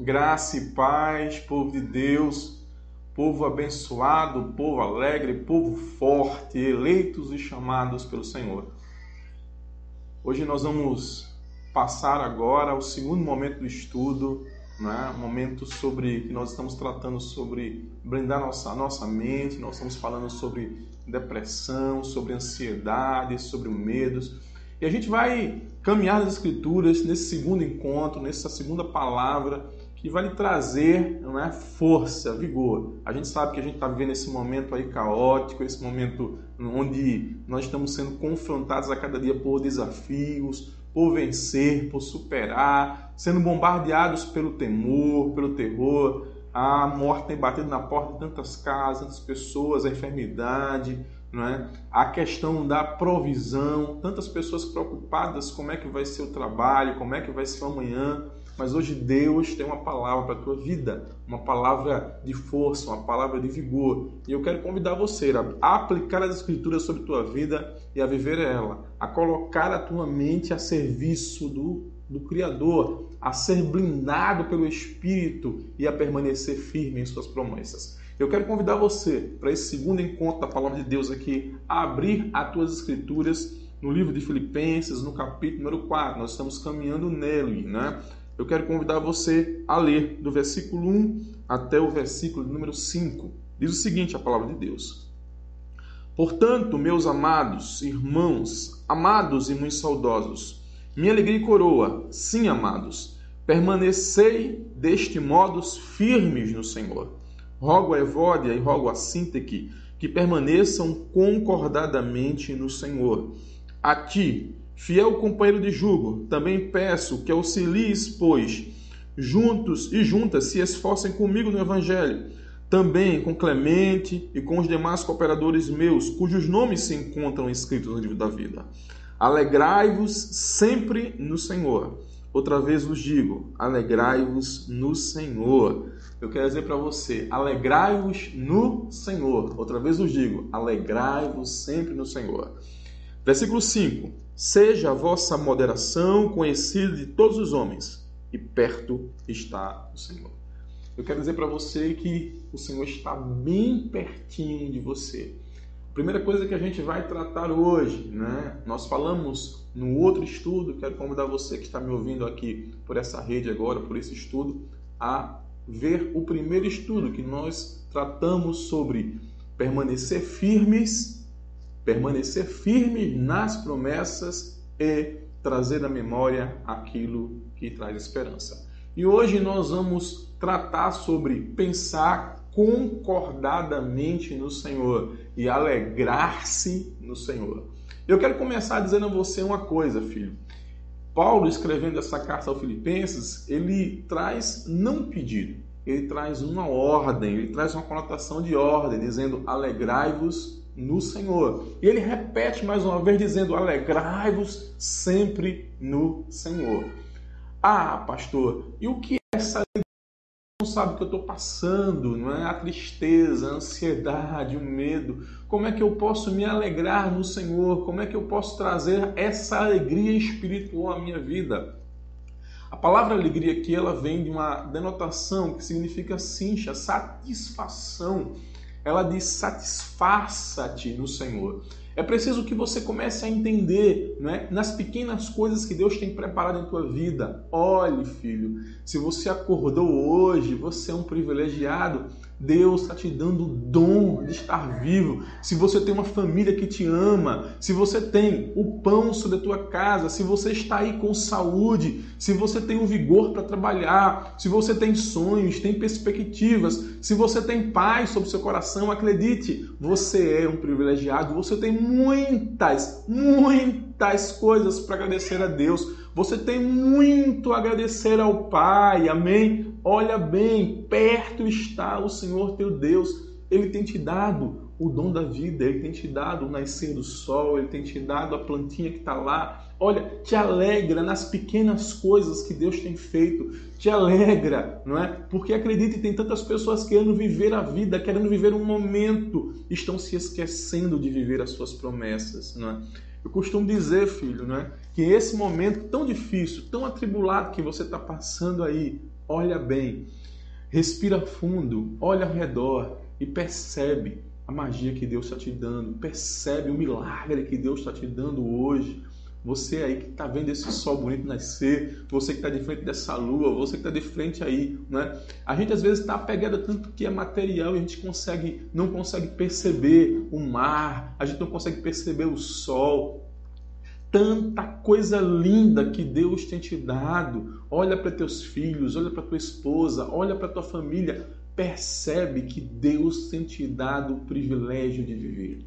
Graça e paz, povo de Deus, povo abençoado, povo alegre, povo forte, eleitos e chamados pelo Senhor. Hoje nós vamos passar agora ao segundo momento do estudo, né? momento sobre que nós estamos tratando sobre blindar nossa nossa mente, nós estamos falando sobre depressão, sobre ansiedade, sobre medos. E a gente vai caminhar nas escrituras nesse segundo encontro, nessa segunda palavra que vai lhe trazer não é, força, vigor. A gente sabe que a gente está vivendo esse momento aí caótico, esse momento onde nós estamos sendo confrontados a cada dia por desafios, por vencer, por superar, sendo bombardeados pelo temor, pelo terror. A morte tem batido na porta de tantas casas, tantas pessoas, a enfermidade, é? a questão da provisão, tantas pessoas preocupadas como é que vai ser o trabalho, como é que vai ser amanhã. Mas hoje Deus tem uma palavra para a tua vida, uma palavra de força, uma palavra de vigor. E eu quero convidar você a aplicar as escrituras sobre a tua vida e a viver ela, a colocar a tua mente a serviço do, do Criador, a ser blindado pelo Espírito e a permanecer firme em suas promessas. Eu quero convidar você para esse segundo encontro da palavra de Deus aqui, a abrir as tuas escrituras no livro de Filipenses, no capítulo número 4. Nós estamos caminhando nele, né? Eu quero convidar você a ler do versículo 1 até o versículo número 5. Diz o seguinte a palavra de Deus: Portanto, meus amados irmãos, amados e muito saudosos, minha alegria e coroa, sim, amados, permanecei deste modo firmes no Senhor. Rogo a Evódia e rogo a Sinteque que permaneçam concordadamente no Senhor. A ti, Fiel companheiro de jugo, também peço que auxilies, pois, juntos e juntas se esforcem comigo no Evangelho, também com Clemente e com os demais cooperadores meus, cujos nomes se encontram escritos no livro da vida. Alegrai-vos sempre no Senhor. Outra vez vos digo, alegrai-vos no Senhor. Eu quero dizer para você, alegrai-vos no Senhor. Outra vez vos digo, alegrai-vos sempre no Senhor. Versículo 5: Seja a vossa moderação conhecida de todos os homens, e perto está o Senhor. Eu quero dizer para você que o Senhor está bem pertinho de você. Primeira coisa que a gente vai tratar hoje, né? Nós falamos no outro estudo, quero convidar você que está me ouvindo aqui por essa rede agora, por esse estudo, a ver o primeiro estudo que nós tratamos sobre permanecer firmes permanecer firme nas promessas e trazer à memória aquilo que traz esperança. E hoje nós vamos tratar sobre pensar concordadamente no Senhor e alegrar-se no Senhor. Eu quero começar dizendo a você uma coisa, filho. Paulo, escrevendo essa carta aos Filipenses, ele traz não pedido, ele traz uma ordem, ele traz uma conotação de ordem, dizendo: alegrai-vos no Senhor. E ele repete mais uma vez, dizendo: Alegrai-vos sempre no Senhor. Ah, pastor, e o que é essa não sabe o que eu estou passando, não é? A tristeza, a ansiedade, o medo. Como é que eu posso me alegrar no Senhor? Como é que eu posso trazer essa alegria espiritual à minha vida? A palavra alegria aqui ela vem de uma denotação que significa cincha, satisfação ela diz: satisfaça-te no Senhor. É preciso que você comece a entender né, nas pequenas coisas que Deus tem preparado em tua vida. Olhe, filho, se você acordou hoje, você é um privilegiado Deus está te dando o dom de estar vivo. Se você tem uma família que te ama, se você tem o pão sobre a tua casa, se você está aí com saúde, se você tem o vigor para trabalhar, se você tem sonhos, tem perspectivas, se você tem paz sobre seu coração, acredite, você é um privilegiado, você tem muitas, muitas coisas para agradecer a Deus. Você tem muito a agradecer ao Pai, amém? Olha bem, perto está o Senhor teu Deus. Ele tem te dado o dom da vida, ele tem te dado o nascer do sol, ele tem te dado a plantinha que está lá. Olha, te alegra nas pequenas coisas que Deus tem feito. Te alegra, não é? Porque acredite, tem tantas pessoas querendo viver a vida, querendo viver um momento, estão se esquecendo de viver as suas promessas, não é? Eu costumo dizer, filho, né, que esse momento tão difícil, tão atribulado que você está passando aí, olha bem, respira fundo, olha ao redor e percebe a magia que Deus está te dando, percebe o milagre que Deus está te dando hoje. Você aí que está vendo esse sol bonito nascer, você que está de frente dessa lua, você que está de frente aí, né? A gente às vezes está apegado tanto que é material e a gente consegue, não consegue perceber o mar, a gente não consegue perceber o sol, tanta coisa linda que Deus tem te dado. Olha para teus filhos, olha para tua esposa, olha para tua família, percebe que Deus tem te dado o privilégio de viver.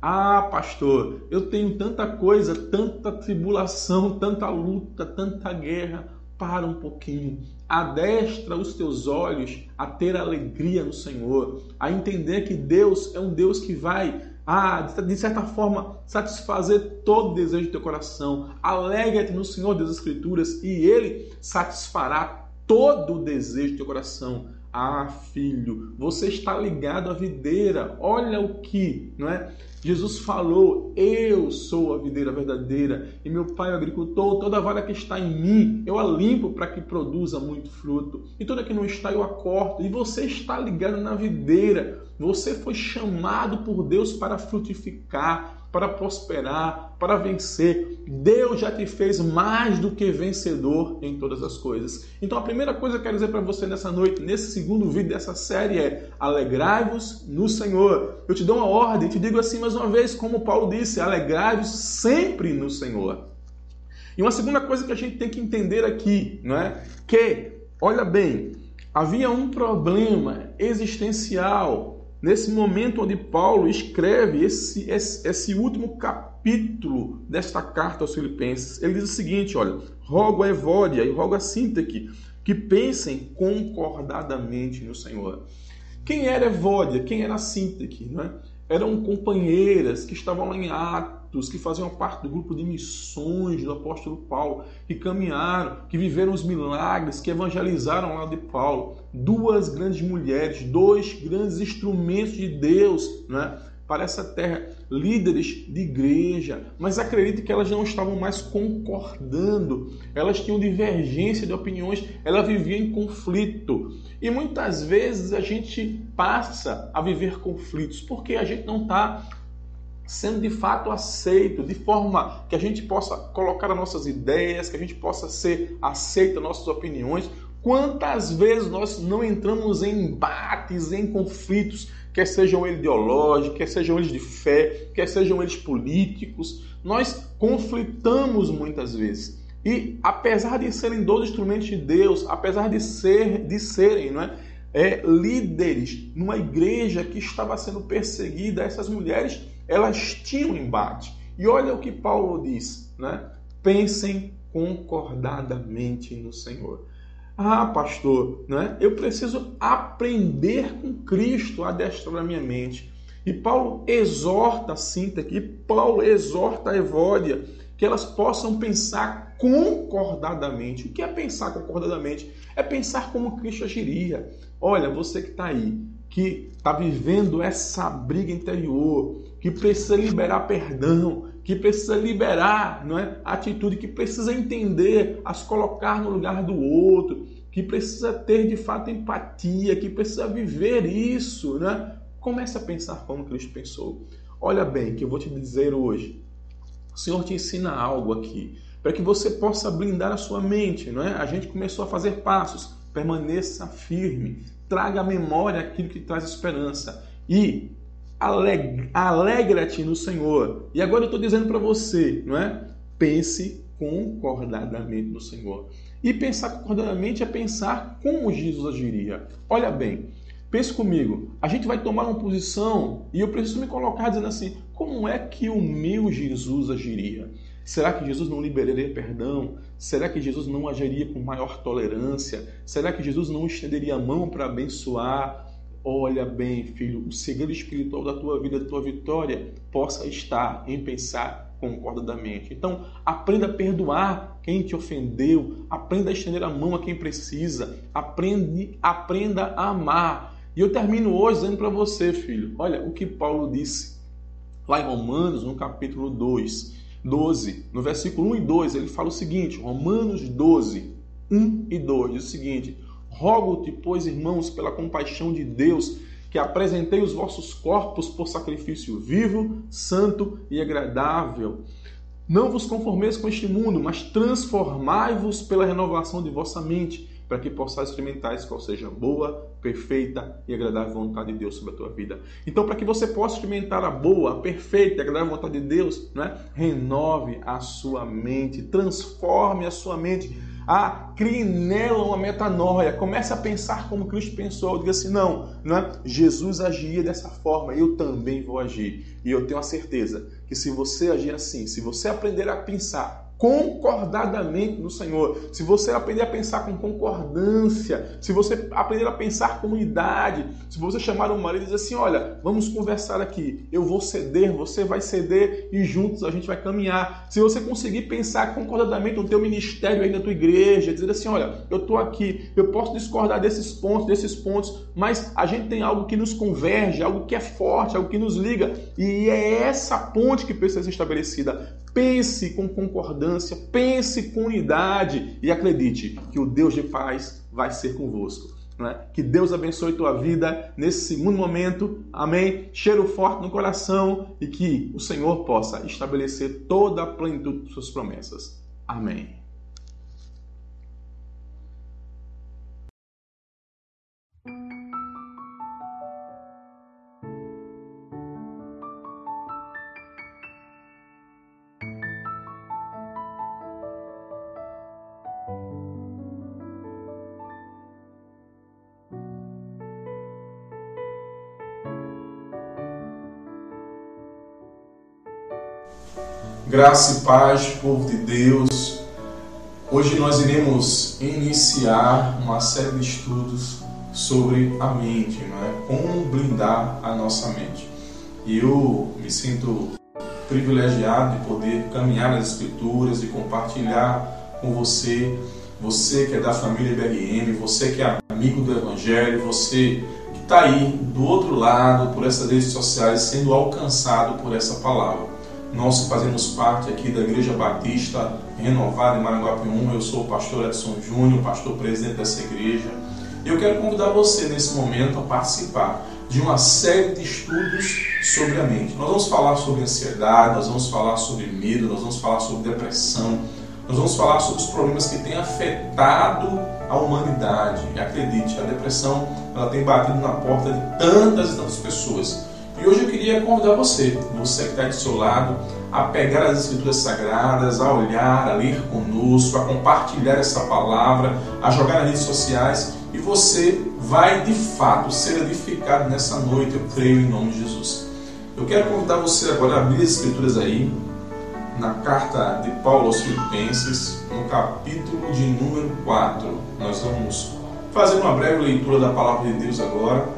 Ah, pastor, eu tenho tanta coisa, tanta tribulação, tanta luta, tanta guerra. Para um pouquinho, adestra os teus olhos a ter alegria no Senhor, a entender que Deus é um Deus que vai ah, de certa forma, satisfazer todo desejo do teu coração. Alegra-te no Senhor das Escrituras e Ele satisfará todo o desejo do teu coração. Ah, filho, você está ligado à videira. Olha o que, não é? Jesus falou: Eu sou a videira verdadeira e meu pai é o agricultor. Toda vara que está em mim, eu a limpo para que produza muito fruto. E toda que não está, eu a corto. E você está ligado na videira. Você foi chamado por Deus para frutificar para prosperar, para vencer. Deus já te fez mais do que vencedor em todas as coisas. Então a primeira coisa que eu quero dizer para você nessa noite, nesse segundo vídeo dessa série é: alegrai-vos no Senhor. Eu te dou uma ordem, te digo assim mais uma vez, como Paulo disse: alegrai-vos sempre no Senhor. E uma segunda coisa que a gente tem que entender aqui, não é? Que, olha bem, havia um problema existencial nesse momento onde Paulo escreve esse, esse, esse, último capítulo desta carta aos Filipenses, ele diz o seguinte: olha, rogo a Evódia e rogo a Sinteque que pensem concordadamente no Senhor. Quem era Evódia? Quem era Sinteque? Não é? Eram companheiras que estavam lá em Atos que faziam parte do grupo de missões do apóstolo Paulo, que caminharam, que viveram os milagres, que evangelizaram lá de Paulo. Duas grandes mulheres, dois grandes instrumentos de Deus né, para essa terra, líderes de igreja, mas acredite que elas não estavam mais concordando, elas tinham divergência de opiniões, elas viviam em conflito. E muitas vezes a gente passa a viver conflitos porque a gente não está sendo de fato aceito, de forma que a gente possa colocar as nossas ideias, que a gente possa ser aceito nossas opiniões. Quantas vezes nós não entramos em embates, em conflitos, quer sejam eles ideológicos, quer sejam eles de fé, quer sejam eles políticos, nós conflitamos muitas vezes. E apesar de serem dois instrumentos de Deus, apesar de ser de serem, não é, é líderes numa igreja que estava sendo perseguida, essas mulheres elas tinham embate. E olha o que Paulo diz, né? Pensem concordadamente no Senhor. Ah, pastor, né? eu preciso aprender com Cristo a adestrar a minha mente. E Paulo exorta a Cinta aqui, Paulo exorta a Evódia que elas possam pensar concordadamente. O que é pensar concordadamente? É pensar como Cristo agiria. Olha, você que está aí, que está vivendo essa briga interior, que precisa liberar perdão, que precisa liberar não é, a atitude, que precisa entender, as colocar no lugar do outro, que precisa ter de fato empatia, que precisa viver isso. Né? Comece a pensar como Cristo pensou. Olha bem, que eu vou te dizer hoje. O Senhor te ensina algo aqui, para que você possa blindar a sua mente. Não é? A gente começou a fazer passos. Permaneça firme, traga à memória aquilo que traz esperança. E alegra-te no Senhor. E agora eu estou dizendo para você, não é? Pense concordadamente no Senhor. E pensar concordadamente é pensar como Jesus agiria. Olha bem, pense comigo. A gente vai tomar uma posição e eu preciso me colocar dizendo assim: como é que o meu Jesus agiria? Será que Jesus não liberaria perdão? Será que Jesus não agiria com maior tolerância? Será que Jesus não estenderia a mão para abençoar? Olha bem, filho, o segredo espiritual da tua vida, da tua vitória, possa estar em pensar concordadamente. Então, aprenda a perdoar quem te ofendeu, aprenda a estender a mão a quem precisa, aprende, aprenda a amar. E eu termino hoje dizendo para você, filho, olha o que Paulo disse lá em Romanos, no capítulo 2, 12, no versículo 1 e 2, ele fala o seguinte, Romanos 12, 1 e 2, diz o seguinte: Rogo-te, pois, irmãos, pela compaixão de Deus, que apresentei os vossos corpos por sacrifício vivo, santo e agradável. Não vos conformeis com este mundo, mas transformai-vos pela renovação de vossa mente para que possais experimentar qual seja boa, perfeita e agradável vontade de Deus sobre a tua vida. Então, para que você possa experimentar a boa, a perfeita e agradável vontade de Deus, né? renove a sua mente, transforme a sua mente. Ah, crie nela uma metanoia. Comece a pensar como Cristo pensou. Diga assim: não, não é? Jesus agia dessa forma, eu também vou agir. E eu tenho a certeza que se você agir assim, se você aprender a pensar concordadamente no Senhor. Se você aprender a pensar com concordância, se você aprender a pensar com unidade, se você chamar um marido e dizer assim: Olha, vamos conversar aqui, eu vou ceder, você vai ceder e juntos a gente vai caminhar. Se você conseguir pensar concordadamente no teu ministério aí na tua igreja, dizer assim: Olha, eu estou aqui, eu posso discordar desses pontos, desses pontos, mas a gente tem algo que nos converge, algo que é forte, algo que nos liga, e é essa ponte que precisa ser estabelecida. Pense com concordância, pense com unidade e acredite que o Deus de paz vai ser convosco. É? Que Deus abençoe tua vida nesse segundo momento. Amém. Cheiro forte no coração e que o Senhor possa estabelecer toda a plenitude de suas promessas. Amém. Graça e paz, povo de Deus. Hoje nós iremos iniciar uma série de estudos sobre a mente, não é? como blindar a nossa mente. E eu me sinto privilegiado de poder caminhar nas Escrituras e compartilhar com você, você que é da família BRM, você que é amigo do Evangelho, você que está aí do outro lado, por essas redes sociais, sendo alcançado por essa palavra. Nós que fazemos parte aqui da Igreja Batista Renovada em Maranguape 1, eu sou o pastor Edson Júnior, pastor presidente dessa igreja. Eu quero convidar você nesse momento a participar de uma série de estudos sobre a mente. Nós vamos falar sobre ansiedade, nós vamos falar sobre medo, nós vamos falar sobre depressão, nós vamos falar sobre os problemas que têm afetado a humanidade. E acredite, a depressão ela tem batido na porta de tantas e tantas pessoas. E hoje eu queria convidar você, você que está do seu lado, a pegar as Escrituras Sagradas, a olhar, a ler conosco, a compartilhar essa palavra, a jogar nas redes sociais e você vai de fato ser edificado nessa noite, eu creio em nome de Jesus. Eu quero convidar você agora a abrir as Escrituras aí, na carta de Paulo aos Filipenses, no capítulo de número 4. Nós vamos fazer uma breve leitura da palavra de Deus agora.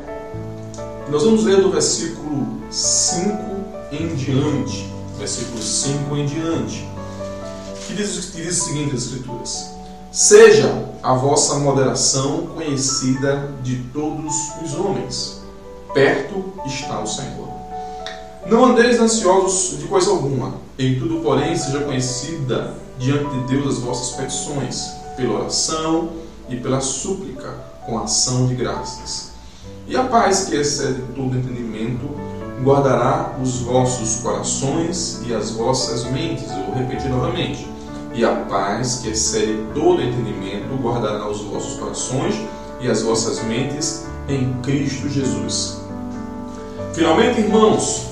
Nós vamos ler do versículo 5 em diante. Versículo 5 em diante. Que diz, que diz o seguinte as Escrituras: Seja a vossa moderação conhecida de todos os homens. Perto está o Senhor. Não andeis ansiosos de coisa alguma. Em tudo, porém, seja conhecida diante de Deus as vossas petições, pela oração e pela súplica, com ação de graças e a paz que excede todo entendimento guardará os vossos corações e as vossas mentes. Eu vou repetir novamente. E a paz que excede todo entendimento guardará os vossos corações e as vossas mentes em Cristo Jesus. Finalmente, irmãos,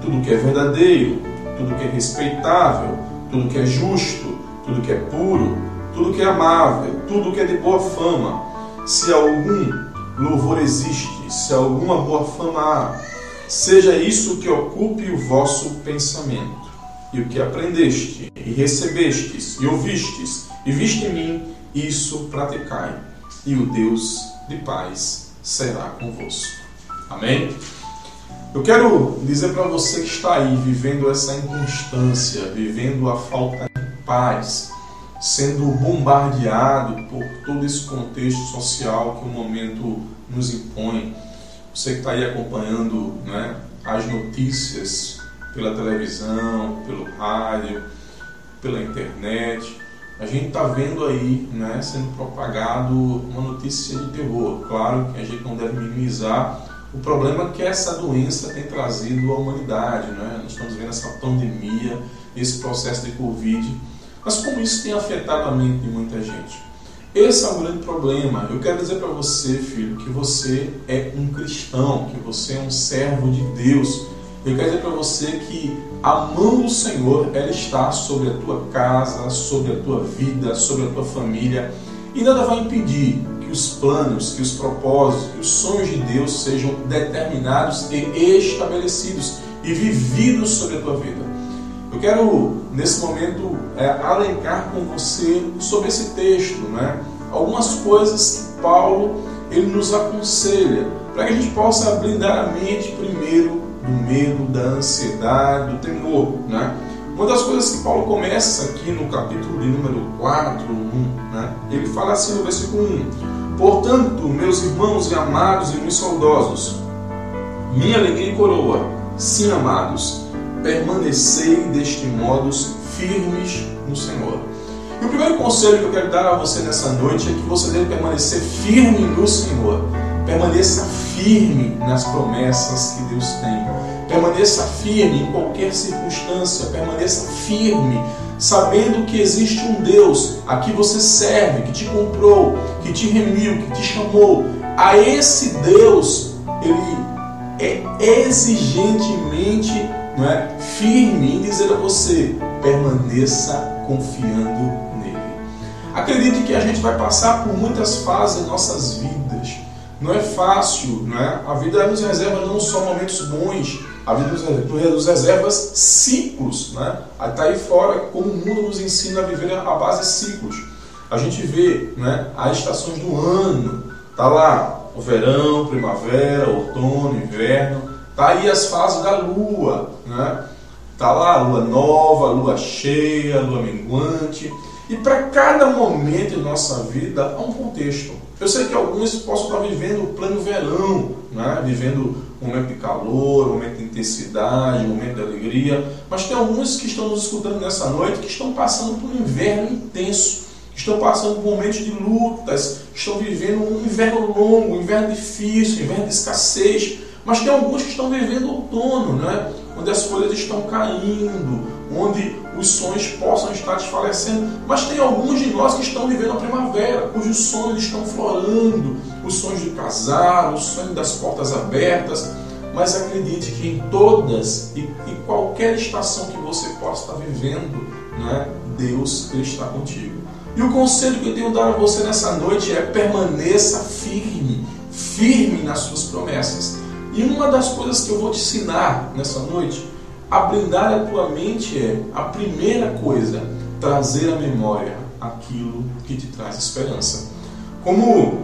tudo que é verdadeiro, tudo que é respeitável, tudo que é justo, tudo que é puro, tudo que é amável, tudo que é de boa fama, se algum louvor existe, se alguma boa fama há, seja isso que ocupe o vosso pensamento. E o que aprendeste, e recebestes, e ouvistes, e viste em mim, isso praticai, e o Deus de paz será convosco. Amém? Eu quero dizer para você que está aí vivendo essa inconstância, vivendo a falta de paz, sendo bombardeado por todo esse contexto social que o momento nos impõe. Você que está aí acompanhando né, as notícias pela televisão, pelo rádio, pela internet, a gente está vendo aí né, sendo propagado uma notícia de terror. Claro que a gente não deve minimizar o problema que essa doença tem trazido à humanidade. Né? Nós estamos vendo essa pandemia, esse processo de Covid. Mas como isso tem afetado a mente de muita gente? Esse é um grande problema. Eu quero dizer para você, filho, que você é um cristão, que você é um servo de Deus. Eu quero dizer para você que a mão do Senhor ela está sobre a tua casa, sobre a tua vida, sobre a tua família, e nada vai impedir que os planos, que os propósitos, que os sonhos de Deus sejam determinados e estabelecidos e vividos sobre a tua vida. Eu quero, nesse momento, é, alencar com você sobre esse texto, né? algumas coisas que Paulo ele nos aconselha para que a gente possa blindar a mente primeiro do medo, da ansiedade, do temor. Né? Uma das coisas que Paulo começa aqui no capítulo de número 4, 1, né? ele fala assim no versículo 1: Portanto, meus irmãos e amados e muito saudosos, minha alegria e coroa, sim, amados, permanecei deste modo firmes no Senhor. E o primeiro conselho que eu quero dar a você nessa noite é que você deve permanecer firme no Senhor. Permaneça firme nas promessas que Deus tem. Permaneça firme em qualquer circunstância. Permaneça firme sabendo que existe um Deus a que você serve, que te comprou, que te remiu, que te chamou. A esse Deus, ele é exigentemente não é, firme em dizer a você: permaneça confiando nele. Acredite que a gente vai passar por muitas fases em nossas vidas. Não é fácil, não é? A vida nos reserva não só momentos bons, a vida nos reserva ciclos, né? Está aí fora como o mundo nos ensina a viver a base ciclos. A gente vê né, as estações do ano, tá lá o verão, primavera, outono, inverno, tá aí as fases da lua, né? Tá lá a lua nova, a lua cheia, a lua minguante. E para cada momento em nossa vida há um contexto. Eu sei que alguns possam estar vivendo o pleno verão, né? vivendo um momento de calor, um momento de intensidade, um momento de alegria, mas tem alguns que estão nos escutando nessa noite que estão passando por um inverno intenso, estão passando por momentos de lutas, estão vivendo um inverno longo, um inverno difícil, um inverno de escassez, mas tem alguns que estão vivendo outono, né? onde as folhas estão caindo, onde os sonhos possam estar desfalecendo. Mas tem alguns de nós que estão vivendo a primavera, cujos sonhos estão florando, os sonhos de casar, o sonho das portas abertas. Mas acredite que em todas e, qualquer estação que você possa estar vivendo, né, Deus está contigo. E o conselho que eu tenho dado a você nessa noite é permaneça firme, firme nas suas promessas. E uma das coisas que eu vou te ensinar nessa noite a blindar a tua mente é a primeira coisa, trazer à memória aquilo que te traz esperança. Como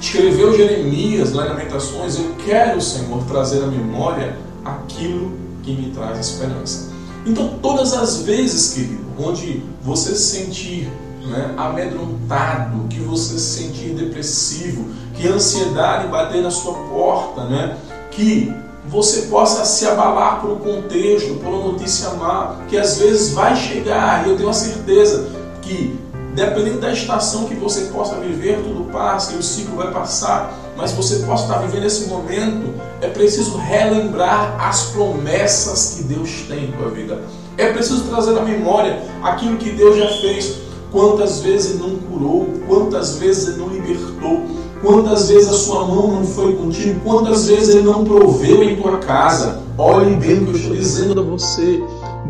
escreveu Jeremias lá em Lamentações, eu quero, Senhor, trazer à memória aquilo que me traz esperança. Então, todas as vezes, querido, onde você se sentir né, amedrontado, que você se sentir depressivo, que a ansiedade bater na sua porta, né, que você possa se abalar por um contexto, por uma notícia má, que às vezes vai chegar, e eu tenho a certeza que, dependendo da estação que você possa viver, tudo passa e o ciclo vai passar, mas você possa estar vivendo esse momento, é preciso relembrar as promessas que Deus tem em tua vida. É preciso trazer à memória aquilo que Deus já fez. Quantas vezes Ele não curou, quantas vezes Ele não libertou, Quantas vezes a sua mão não foi contigo? Quantas vezes ele não proveu em tua casa? Olhe bem o que eu estou dizendo a você.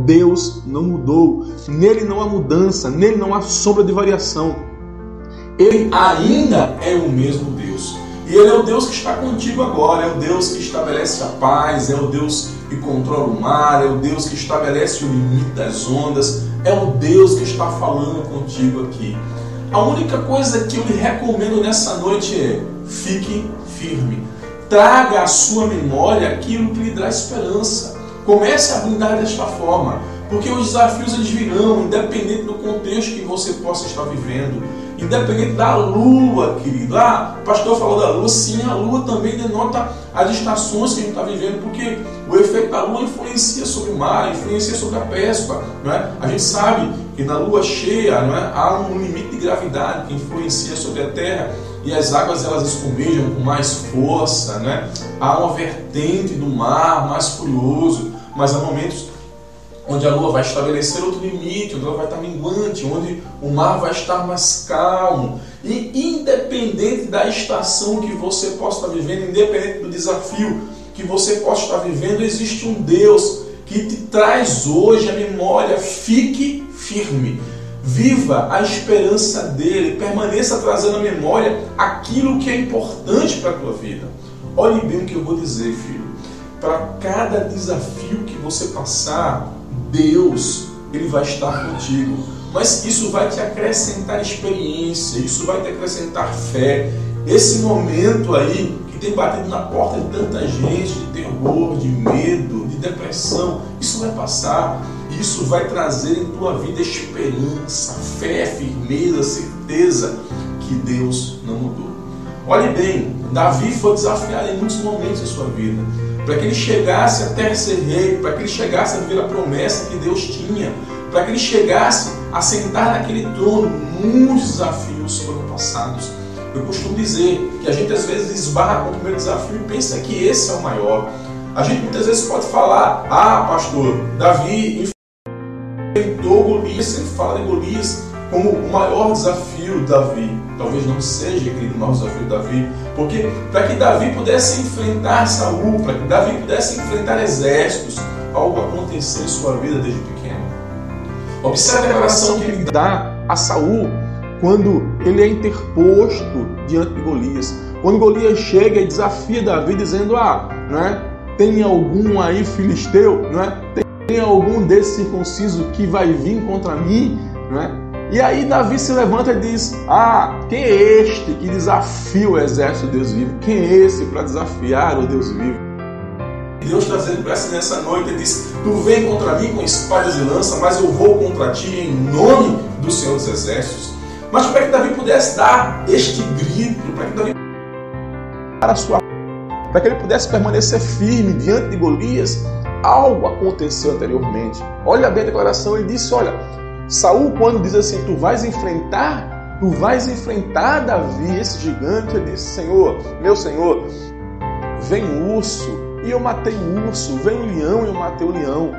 Deus não mudou. Nele não há mudança, nele não há sombra de variação. Ele ainda é o mesmo Deus. E Ele é o Deus que está contigo agora, é o Deus que estabelece a paz, é o Deus que controla o mar, é o Deus que estabelece o limite das ondas, é o Deus que está falando contigo aqui. A única coisa que eu lhe recomendo nessa noite é fique firme. Traga à sua memória aquilo que lhe dá esperança. Comece a brindar desta forma. Porque os desafios eles virão, independente do contexto que você possa estar vivendo. Independente da lua, querido. Ah, o pastor falou da lua, sim, a lua também denota as estações que a gente está vivendo, porque o efeito da lua influencia sobre o mar, influencia sobre a pesca. Não é? A gente sabe que na lua cheia não é? há um limite de gravidade que influencia sobre a terra e as águas elas escumejam com mais força, né? há uma vertente do mar mais furioso, mas há momentos onde a lua vai estabelecer outro limite, onde ela vai estar minguante, onde o mar vai estar mais calmo. E independente da estação que você possa estar vivendo, independente do desafio que você possa estar vivendo, existe um Deus que te traz hoje a memória. Fique firme. Viva a esperança dele, permaneça trazendo à memória aquilo que é importante para a tua vida. Olhe bem o que eu vou dizer, filho. Para cada desafio que você passar, Deus, ele vai estar contigo. Mas isso vai te acrescentar experiência, isso vai te acrescentar fé. Esse momento aí que tem batido na porta de tanta gente, de terror, de medo, de depressão, isso vai passar. Isso vai trazer em tua vida esperança, fé, firmeza, certeza que Deus não mudou. Olhe bem, Davi foi desafiado em muitos momentos da sua vida para que ele chegasse até ser rei, para que ele chegasse a viver a promessa que Deus tinha, para que ele chegasse a sentar naquele trono. Muitos desafios foram passados. Eu costumo dizer que a gente às vezes esbarra com o primeiro desafio e pensa que esse é o maior. A gente muitas vezes pode falar, ah, pastor, Davi enfrentou Golias, ele fala de Golias como o maior desafio de Davi. Talvez não seja, querido, o maior desafio de Davi, porque para que Davi pudesse enfrentar Saul, para que Davi pudesse enfrentar exércitos, algo aconteceu em sua vida desde pequeno. Observe a declaração que ele dá a Saul quando ele é interposto diante de Golias. Quando Golias chega e desafia Davi dizendo: "Ah, não é? Tem algum aí filisteu, não é? Tem algum desse circunciso que vai vir contra mim, não é? E aí Davi se levanta e diz: Ah, quem é este que desafia o exército de Deus vivo? Quem é esse para desafiar o Deus vivo? Deus está dizendo para nessa noite, ele diz: Tu vem contra mim com espadas e lança, mas eu vou contra ti em nome do Senhor dos Exércitos. Mas para que Davi pudesse dar este grito, para que Davi para sua para que ele pudesse permanecer firme diante de Golias, algo aconteceu anteriormente. Olha bem a declaração, ele disse: Olha, Saul, quando diz assim, tu vais enfrentar, tu vais enfrentar Davi, esse gigante, ele disse, Senhor, meu Senhor, vem o urso e eu matei o urso, vem o leão e eu matei o leão.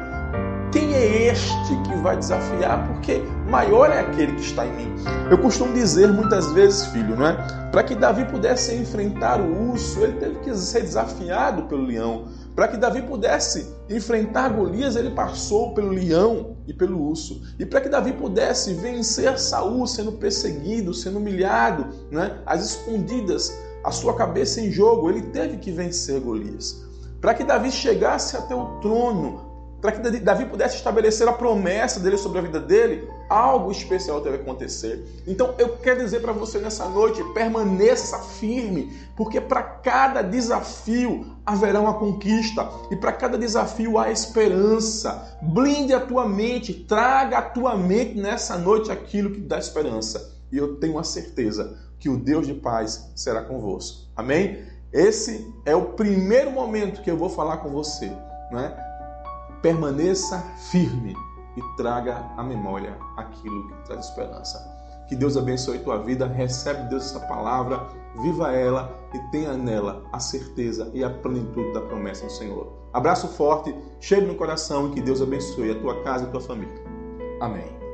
Quem é este que vai desafiar? Porque maior é aquele que está em mim. Eu costumo dizer muitas vezes, filho, não é? Para que Davi pudesse enfrentar o urso, ele teve que ser desafiado pelo leão. Para que Davi pudesse enfrentar Golias, ele passou pelo leão e pelo urso. E para que Davi pudesse vencer Saul sendo perseguido, sendo humilhado, né, as escondidas, a sua cabeça em jogo, ele teve que vencer Golias. Para que Davi chegasse até o trono, para que Davi pudesse estabelecer a promessa dele sobre a vida dele, algo especial deve acontecer. Então eu quero dizer para você nessa noite, permaneça firme, porque para cada desafio haverá uma conquista e para cada desafio há esperança. Blinde a tua mente, traga a tua mente nessa noite aquilo que dá esperança. E eu tenho a certeza que o Deus de paz será convosco. Amém? Esse é o primeiro momento que eu vou falar com você, não é? Permaneça firme e traga à memória aquilo que traz esperança. Que Deus abençoe tua vida, recebe Deus essa palavra, viva ela e tenha nela a certeza e a plenitude da promessa do Senhor. Abraço forte, cheio no coração e que Deus abençoe a tua casa e a tua família. Amém.